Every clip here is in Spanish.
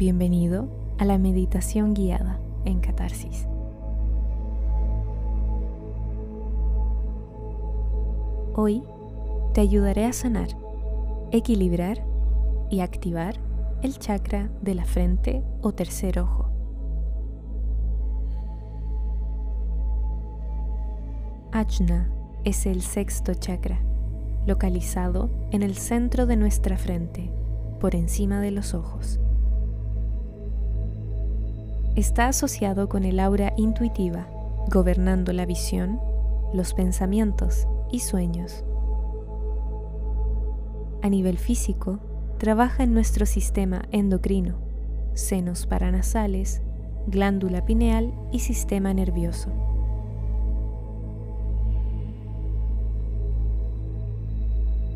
Bienvenido a la meditación guiada en Catarsis. Hoy te ayudaré a sanar, equilibrar y activar el chakra de la frente o tercer ojo. Ajna es el sexto chakra, localizado en el centro de nuestra frente, por encima de los ojos. Está asociado con el aura intuitiva, gobernando la visión, los pensamientos y sueños. A nivel físico, trabaja en nuestro sistema endocrino, senos paranasales, glándula pineal y sistema nervioso.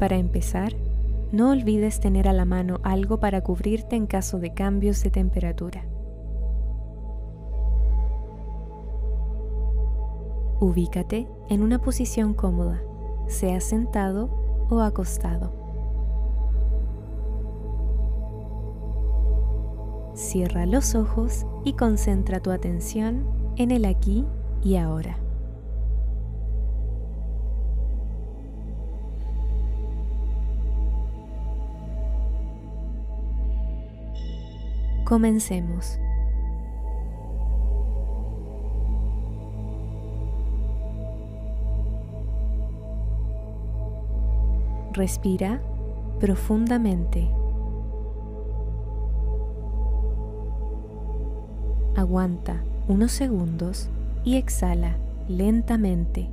Para empezar, no olvides tener a la mano algo para cubrirte en caso de cambios de temperatura. Ubícate en una posición cómoda, sea sentado o acostado. Cierra los ojos y concentra tu atención en el aquí y ahora. Comencemos. Respira profundamente. Aguanta unos segundos y exhala lentamente.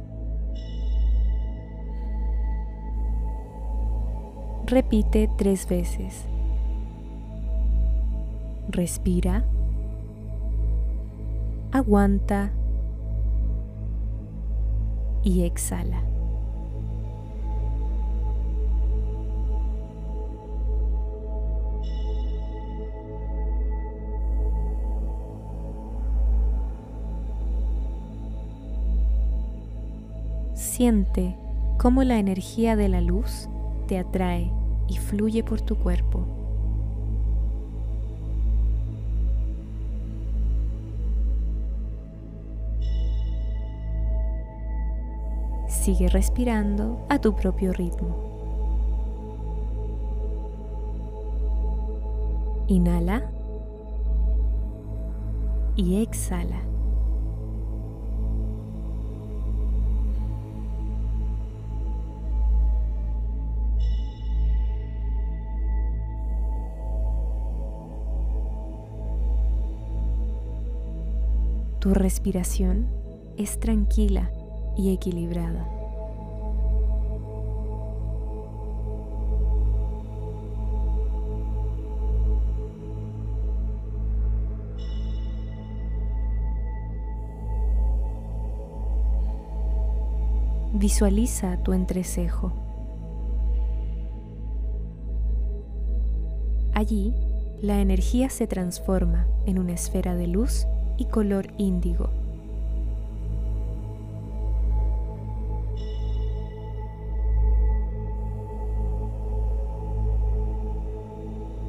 Repite tres veces. Respira. Aguanta. Y exhala. Siente cómo la energía de la luz te atrae y fluye por tu cuerpo. Sigue respirando a tu propio ritmo. Inhala y exhala. Tu respiración es tranquila y equilibrada. Visualiza tu entrecejo. Allí, la energía se transforma en una esfera de luz y color índigo.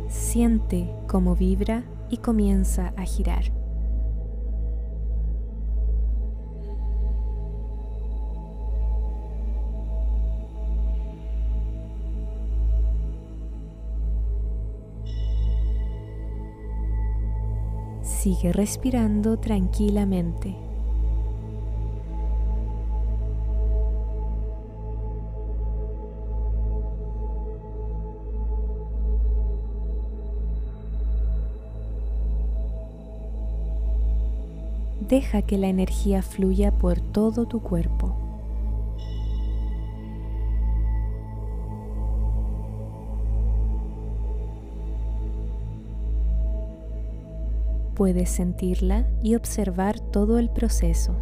Siente cómo vibra y comienza a girar. Sigue respirando tranquilamente. Deja que la energía fluya por todo tu cuerpo. Puedes sentirla y observar todo el proceso.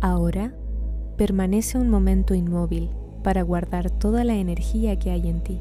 Ahora, permanece un momento inmóvil para guardar toda la energía que hay en ti.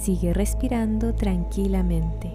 Sigue respirando tranquilamente.